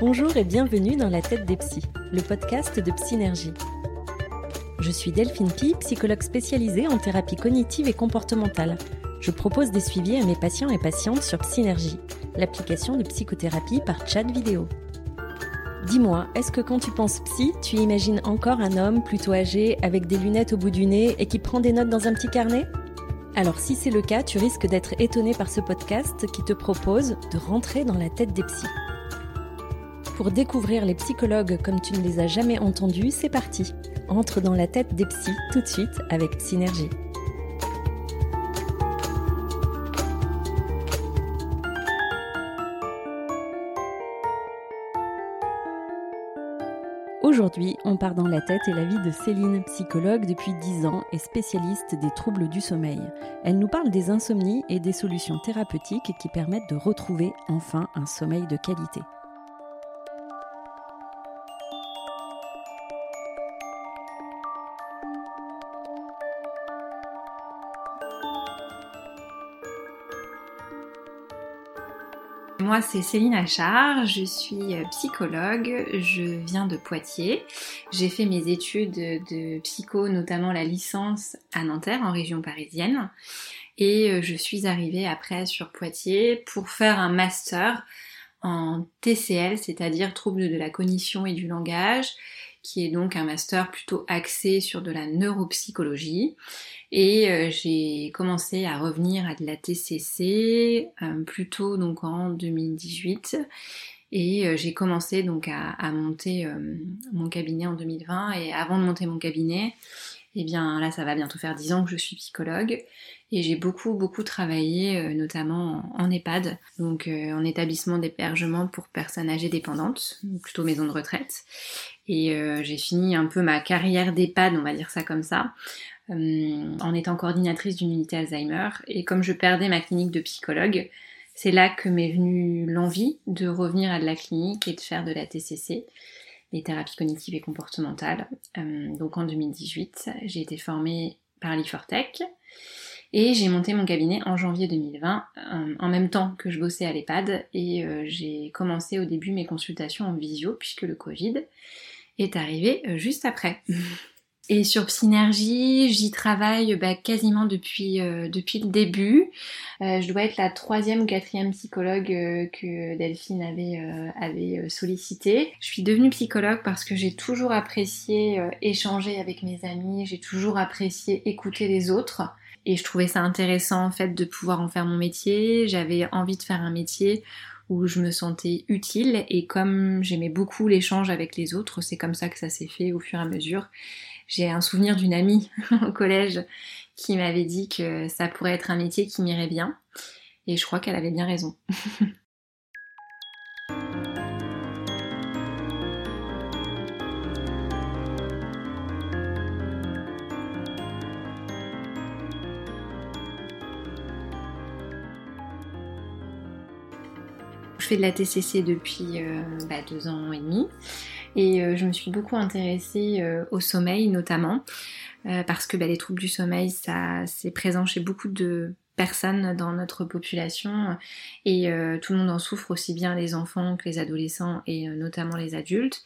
Bonjour et bienvenue dans La tête des psys, le podcast de Psynergie. Je suis Delphine Pi, psychologue spécialisée en thérapie cognitive et comportementale. Je propose des suivis à mes patients et patientes sur Psynergie, l'application de psychothérapie par chat vidéo. Dis-moi, est-ce que quand tu penses psy, tu imagines encore un homme plutôt âgé avec des lunettes au bout du nez et qui prend des notes dans un petit carnet? Alors si c'est le cas, tu risques d'être étonné par ce podcast qui te propose de rentrer dans la tête des psys. Pour découvrir les psychologues comme tu ne les as jamais entendus, c'est parti. Entre dans la tête des psys tout de suite avec Synergie. Aujourd'hui, on part dans la tête et la vie de Céline, psychologue depuis 10 ans et spécialiste des troubles du sommeil. Elle nous parle des insomnies et des solutions thérapeutiques qui permettent de retrouver enfin un sommeil de qualité. Moi, c'est Céline Achard, je suis euh, psychologue, je viens de Poitiers. J'ai fait mes études de psycho, notamment la licence à Nanterre, en région parisienne. Et euh, je suis arrivée après sur Poitiers pour faire un master en TCL, c'est-à-dire troubles de la cognition et du langage, qui est donc un master plutôt axé sur de la neuropsychologie. Et euh, j'ai commencé à revenir à de la TCC euh, plutôt donc en 2018. Et euh, j'ai commencé donc à, monter mon cabinet en 2020. Et avant de monter mon cabinet, eh bien là ça va bientôt faire 10 ans que je suis psychologue. Et j'ai beaucoup beaucoup travaillé notamment en, EHPAD, donc en établissement d'hébergement pour personnes âgées dépendantes, plutôt maison de retraite. Et j'ai fini un peu ma carrière d'EHPAD, on va dire ça comme ça, euh, en étant coordinatrice d'une unité Alzheimer. Et comme je perdais ma clinique de psychologue, c'est là que m'est venue l'envie de revenir à de la clinique et de faire de la TCC, les thérapies cognitives et comportementales. Euh, donc en 2018, j'ai été formée par l'IFORTEC et j'ai monté mon cabinet en janvier 2020, euh, en même temps que je bossais à l'EHPAD et j'ai commencé au début mes consultations en visio puisque le Covid est arrivé juste après. Et sur Synergie, j'y travaille bah, quasiment depuis, euh, depuis le début. Euh, je dois être la troisième ou quatrième psychologue euh, que Delphine avait, avait sollicité. Je suis devenue psychologue parce que j'ai toujours apprécié échanger avec mes amis, j'ai toujours apprécié écouter les autres. Et je trouvais ça intéressant en fait de pouvoir en faire mon métier. J'avais envie de faire un métier où je me sentais utile et comme j'aimais beaucoup l'échange avec les autres, c'est comme ça que ça s'est fait au fur et à mesure. J'ai un souvenir d'une amie au collège qui m'avait dit que ça pourrait être un métier qui m'irait bien. Et je crois qu'elle avait bien raison. de la TCC depuis euh, bah, deux ans et demi. Et euh, je me suis beaucoup intéressée euh, au sommeil notamment, parce que bah, les troubles du sommeil, ça c'est présent chez beaucoup de personnes dans notre population. Et tout le monde en souffre aussi bien les enfants que les adolescents et notamment les adultes.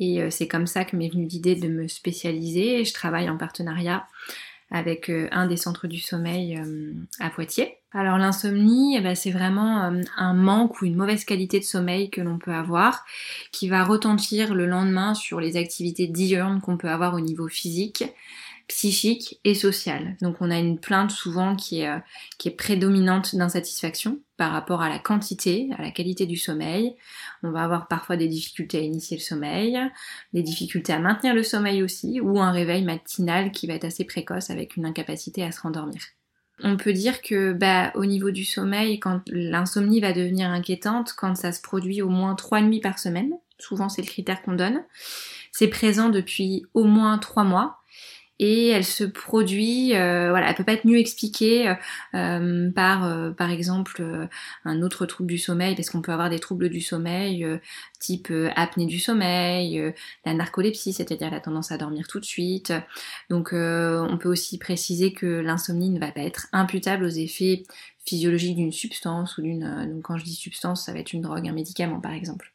Et c'est comme ça que m'est venue l'idée de me spécialiser. Je travaille en partenariat avec un des centres du sommeil à Poitiers alors l'insomnie, eh ben, c'est vraiment euh, un manque ou une mauvaise qualité de sommeil que l'on peut avoir, qui va retentir le lendemain sur les activités diurnes qu'on peut avoir au niveau physique, psychique et social. Donc on a une plainte souvent qui est, euh, qui est prédominante d'insatisfaction par rapport à la quantité, à la qualité du sommeil. On va avoir parfois des difficultés à initier le sommeil, des difficultés à maintenir le sommeil aussi, ou un réveil matinal qui va être assez précoce avec une incapacité à se rendormir. On peut dire que bah, au niveau du sommeil, quand l'insomnie va devenir inquiétante, quand ça se produit au moins trois nuits par semaine, souvent c'est le critère qu'on donne, c'est présent depuis au moins trois mois et elle se produit, euh, voilà, elle peut pas être mieux expliquée euh, par, euh, par exemple, un autre trouble du sommeil, parce qu'on peut avoir des troubles du sommeil type apnée du sommeil, la narcolepsie, c'est-à-dire la tendance à dormir tout de suite. Donc, on peut aussi préciser que l'insomnie ne va pas être imputable aux effets physiologiques d'une substance ou d'une, donc quand je dis substance, ça va être une drogue, un médicament par exemple.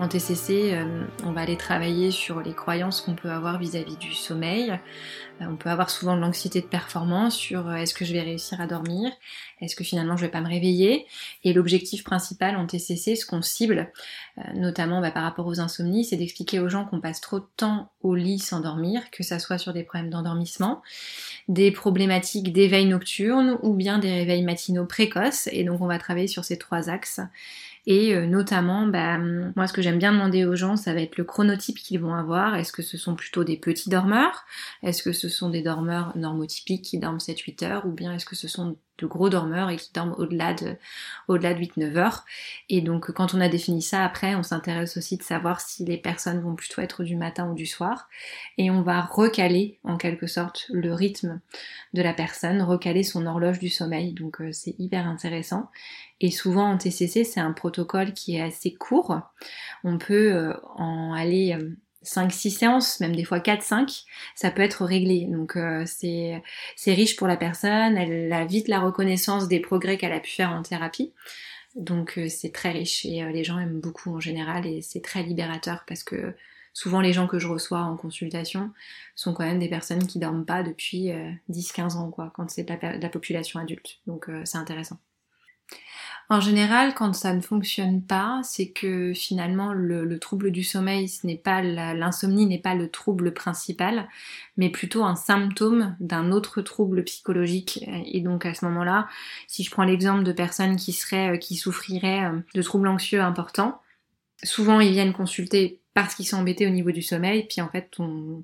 En TCC, euh, on va aller travailler sur les croyances qu'on peut avoir vis-à-vis du sommeil. Euh, on peut avoir souvent de l'anxiété de performance sur euh, est-ce que je vais réussir à dormir, est-ce que finalement je vais pas me réveiller? Et l'objectif principal en TCC, ce qu'on cible, notamment bah, par rapport aux insomnies, c'est d'expliquer aux gens qu'on passe trop de temps au lit sans dormir, que ça soit sur des problèmes d'endormissement, des problématiques d'éveil nocturne ou bien des réveils matinaux précoces. Et donc on va travailler sur ces trois axes et euh, notamment, bah, moi ce que j'aime bien demander aux gens, ça va être le chronotype qu'ils vont avoir. Est-ce que ce sont plutôt des petits dormeurs? Est-ce que ce sont des dormeurs normotypiques qui dorment 7-8 heures? Ou bien est-ce que ce sont de gros dormeurs et qui dorment au-delà de, au-delà de 8-9 heures. Et donc quand on a défini ça, après on s'intéresse aussi de savoir si les personnes vont plutôt être du matin ou du soir. Et on va recaler en quelque sorte le rythme de la personne, recaler son horloge du sommeil. Donc euh, c'est hyper intéressant. Et souvent en TCC c'est un protocole qui est assez court. On peut euh, en aller... Euh, 5-6 séances, même des fois 4-5, ça peut être réglé. Donc euh, c'est riche pour la personne, elle a vite la reconnaissance des progrès qu'elle a pu faire en thérapie. Donc euh, c'est très riche et euh, les gens aiment beaucoup en général et c'est très libérateur parce que souvent les gens que je reçois en consultation sont quand même des personnes qui dorment pas depuis 10-15 ans quoi, quand c'est la, la, population adulte. Donc c'est intéressant. En général, quand ça ne fonctionne pas, c'est que finalement le, trouble du sommeil, ce n'est pas l'insomnie n'est pas le trouble principal, mais plutôt un symptôme d'un autre trouble psychologique. Et donc à ce moment-là, si je prends l'exemple de personnes qui seraient, qui souffriraient euh, de troubles anxieux importants, souvent ils viennent consulter parce qu'ils sont embêtés au niveau du sommeil, puis en fait on,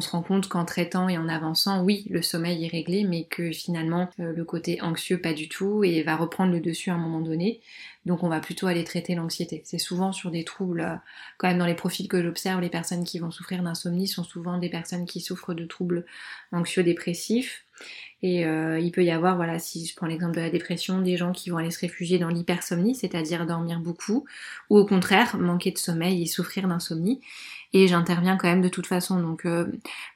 se rend compte qu'en traitant et en avançant, oui, le sommeil est réglé, mais que finalement euh, le côté anxieux pas du tout et va reprendre le dessus à un moment donné. Donc on va plutôt aller traiter l'anxiété. C'est souvent sur des troubles, euh, quand même dans les profils que j'observe, les personnes qui vont souffrir d'insomnie sont souvent des personnes qui souffrent de troubles anxieux-dépressifs et euh, il peut y avoir, voilà, si je prends l'exemple de la dépression, des gens qui vont aller se réfugier dans l'hypersomnie, c'est-à-dire dormir beaucoup, ou au contraire manquer de sommeil et souffrir d'insomnie. Et j'interviens quand même de toute façon. Donc euh,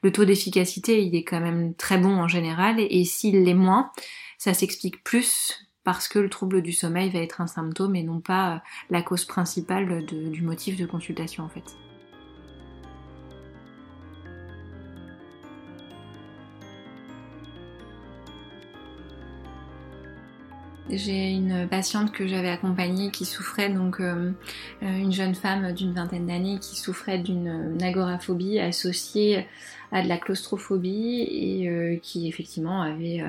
le taux d'efficacité, il est quand même très bon en général. Et s'il l'est moins, ça s'explique plus parce que le trouble du sommeil va être un symptôme et non pas euh, la cause principale du motif de consultation en fait. J'ai une patiente que j'avais accompagnée qui souffrait, donc euh, euh, une jeune femme d'une vingtaine d'années qui souffrait d'une agoraphobie associée à de la claustrophobie et euh, qui effectivement avait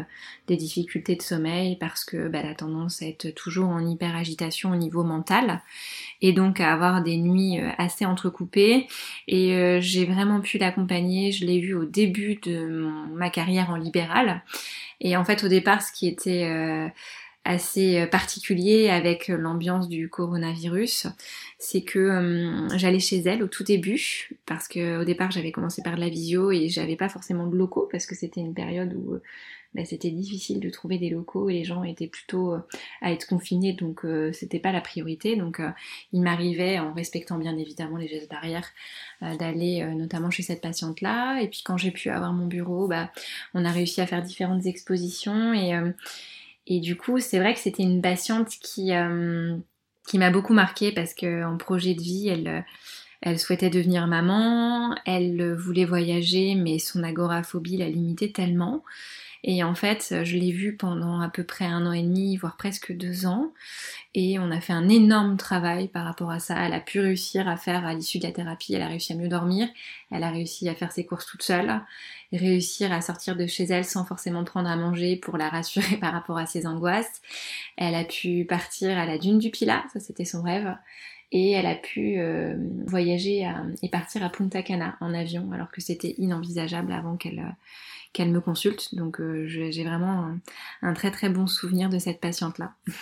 des difficultés de sommeil parce que bah, elle tendance à être toujours en hyper agitation au niveau mental et donc à avoir des nuits assez entrecoupées. Et j'ai vraiment pu l'accompagner, je l'ai vu au début de ma carrière en libéral. Et en fait au départ ce qui était assez euh, particulier avec euh, l'ambiance du coronavirus, c'est que euh, j'allais chez elle au tout début, parce que au départ j'avais commencé par de la visio et j'avais pas forcément de locaux, parce que c'était une période où bah, c'était difficile de trouver des locaux et les gens étaient plutôt à être confinés, donc c'était pas la priorité. Donc il m'arrivait, en respectant bien évidemment les gestes barrières, d'aller notamment chez cette patiente-là. Et puis quand j'ai pu avoir mon bureau, bah, on a réussi à faire différentes expositions et et du coup, c'est vrai que c'était une patiente qui, euh, qui m'a beaucoup marquée parce qu'en projet de vie, elle, euh, elle souhaitait devenir maman, elle voulait voyager, mais son agoraphobie la limitait tellement. Et en fait, je l'ai vue pendant à peu près un an et demi, voire presque deux ans. Et on a fait un énorme travail par rapport à ça. Elle a pu réussir à faire, à l'issue de la thérapie, elle a réussi à mieux dormir. Elle a réussi à faire ses courses toute seule. Réussir à sortir de chez elle sans forcément prendre à manger pour la rassurer par rapport à ses angoisses. Elle a pu partir à la dune du Pilat, ça c'était son rêve et elle a pu euh, voyager et partir à Punta Cana en avion alors que c'était inenvisageable avant qu'elle qu'elle me consulte. Donc euh, j'ai vraiment un, très très bon souvenir de cette patiente-là.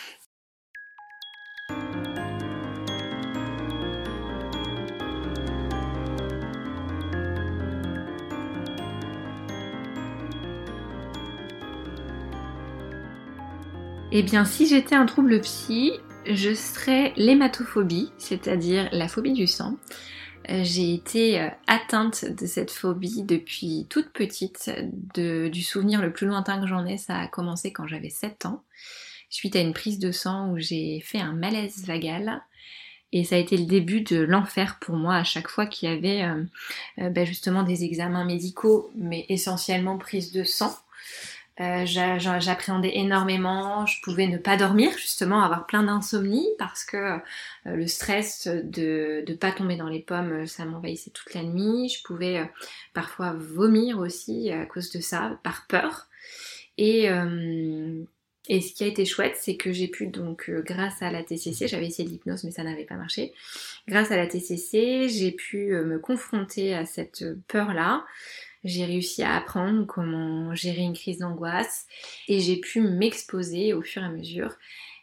Eh bien, si j'étais un trouble psy, je serais l'hématophobie, c'est-à-dire la phobie du sang. Euh, j'ai été euh, atteinte de cette phobie depuis toute petite. du souvenir le plus lointain que j'en ai, ça a commencé quand j'avais 7 ans, suite à une prise de sang où j'ai fait un malaise vagal. Et ça a été le début de l'enfer pour moi à chaque fois qu'il y avait euh, ben justement des examens médicaux, mais essentiellement prise de sang. Euh, j'appréhendais énormément, je pouvais ne pas dormir, justement avoir plein d'insomnie parce que euh, le stress de ne pas tomber dans les pommes, ça m'envahissait toute la nuit. Je pouvais euh, parfois vomir aussi à cause de ça, par peur. Et, et ce qui a été chouette, c'est que j'ai pu donc, grâce à la TCC, j'avais essayé l'hypnose mais ça n'avait pas marché. Grâce à la TCC, j'ai pu me confronter à cette peur-là j'ai réussi à apprendre comment gérer une crise d'angoisse et j'ai pu m'exposer au fur et à mesure.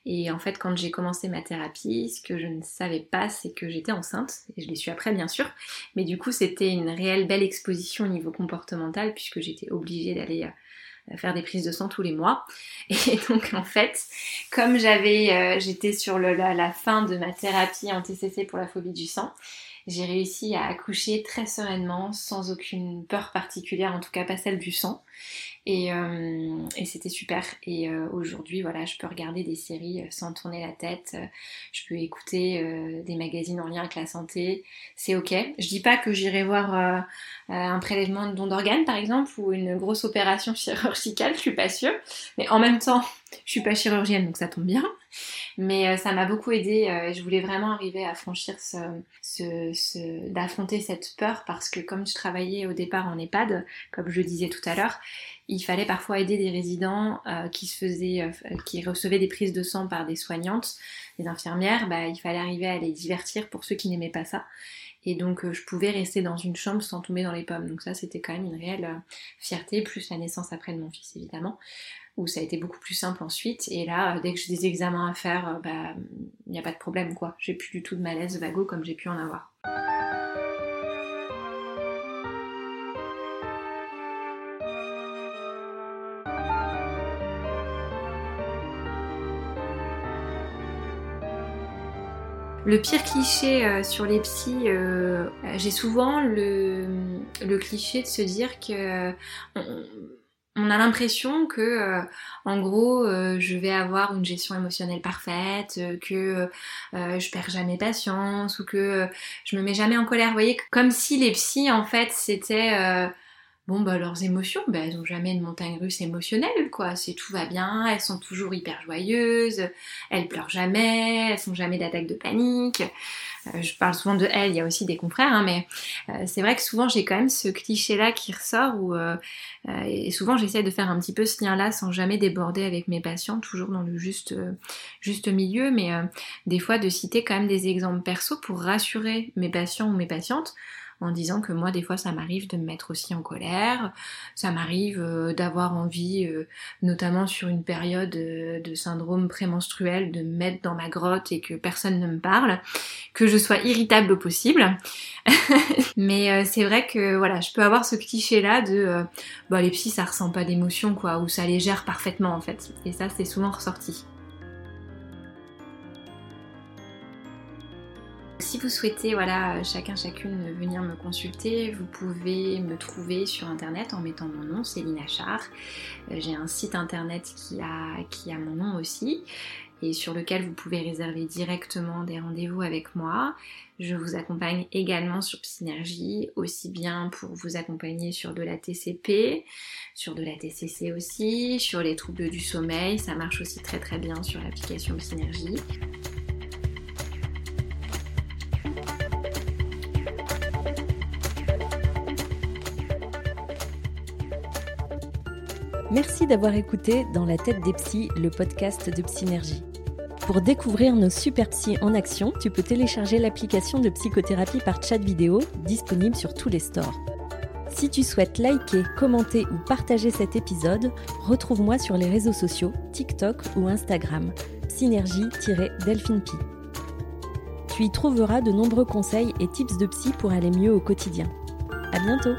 Et en fait, quand j'ai commencé ma thérapie, ce que je ne savais pas, c'est que j'étais enceinte, et je l'ai su après bien sûr, mais du coup c'était une réelle belle exposition au niveau comportemental puisque j'étais obligée d'aller euh, faire des prises de sang tous les mois. Et donc en fait, comme j'avais, euh, j'étais sur la, fin de ma thérapie en TCC pour la phobie du sang, j'ai réussi à accoucher très sereinement, sans aucune peur particulière, en tout cas pas celle du sang. Et, euh, c'était super. Et euh, aujourd'hui, voilà, je peux regarder des séries euh, sans tourner la tête. Je peux écouter des magazines en lien avec la santé. C'est ok. Je dis pas que j'irai voir un prélèvement de don d'organes, par exemple, ou une grosse opération chirurgicale. Je suis pas sûre. Mais en même temps, je suis pas chirurgienne, donc ça tombe bien. Mais ça m'a beaucoup aidé. je voulais vraiment arriver à franchir ce, d'affronter cette peur parce que comme je travaillais au départ en EHPAD, comme je le disais tout à l'heure, il fallait parfois aider des résidents euh, qui euh, qui recevaient des prises de sang par des soignantes, des infirmières. Bah, il fallait arriver à les divertir pour ceux qui n'aimaient pas ça. Et donc euh, je pouvais rester dans une chambre sans tomber dans les pommes. Donc ça c'était quand même une réelle fierté, plus la naissance après de mon fils évidemment, où ça a été beaucoup plus simple ensuite. Et là, dès que j'ai des examens à faire, bah il n'y a pas de problème quoi. J'ai plus du tout de malaise vago comme j'ai pu en avoir. Le pire cliché euh, sur les psys, euh, j'ai souvent le, cliché de se dire que on, a l'impression que, euh, en gros, je vais avoir une gestion émotionnelle parfaite, que je perds jamais patience ou que je me mets jamais en colère. Vous voyez, comme si les psys, en fait, c'était bon bah leurs émotions, bah, elles ont jamais de montagne russe émotionnelle quoi, c'est tout va bien, elles sont toujours hyper joyeuses, elles pleurent jamais, elles sont jamais d'attaque de panique. Euh, je parle souvent de elles, il y a aussi des confrères, hein, mais euh, c'est vrai que souvent j'ai quand même ce cliché-là qui ressort où euh, et souvent j'essaie de faire un petit peu ce lien-là sans jamais déborder avec mes patients, toujours dans le juste, juste milieu, mais des fois de citer quand même des exemples perso pour rassurer mes patients ou mes patientes en disant que moi des fois ça m'arrive de me mettre aussi en colère, ça m'arrive euh, d'avoir envie, euh, notamment sur une période euh, de syndrome prémenstruel, de me mettre dans ma grotte et que personne ne me parle, que je sois irritable au possible. Mais c'est vrai que voilà, je peux avoir ce cliché là de bah les psys ça ressent pas d'émotion quoi, ou ça les gère parfaitement en fait. Et ça c'est souvent ressorti. Si vous souhaitez, voilà, chacun, chacune venir me consulter, vous pouvez me trouver sur internet en mettant mon nom, Céline Achard. Euh, j'ai un site internet qui a, qui a mon nom aussi et sur lequel vous pouvez réserver directement des rendez-vous avec moi. Je vous accompagne également sur Psynergie, aussi bien pour vous accompagner sur de la TCP, sur de la TCC aussi, sur les troubles du sommeil. Ça marche aussi très très bien sur l'application Psynergie. Merci d'avoir écouté Dans la tête des psys, le podcast de Psynergie. Pour découvrir nos super psys en action, tu peux télécharger l'application de psychothérapie par chat vidéo disponible sur tous les stores. Si tu souhaites liker, commenter ou partager cet épisode, retrouve-moi sur les réseaux sociaux, TikTok ou Instagram, synergie-delphinepi. Tu y trouveras de nombreux conseils et tips de psy pour aller mieux au quotidien. À bientôt!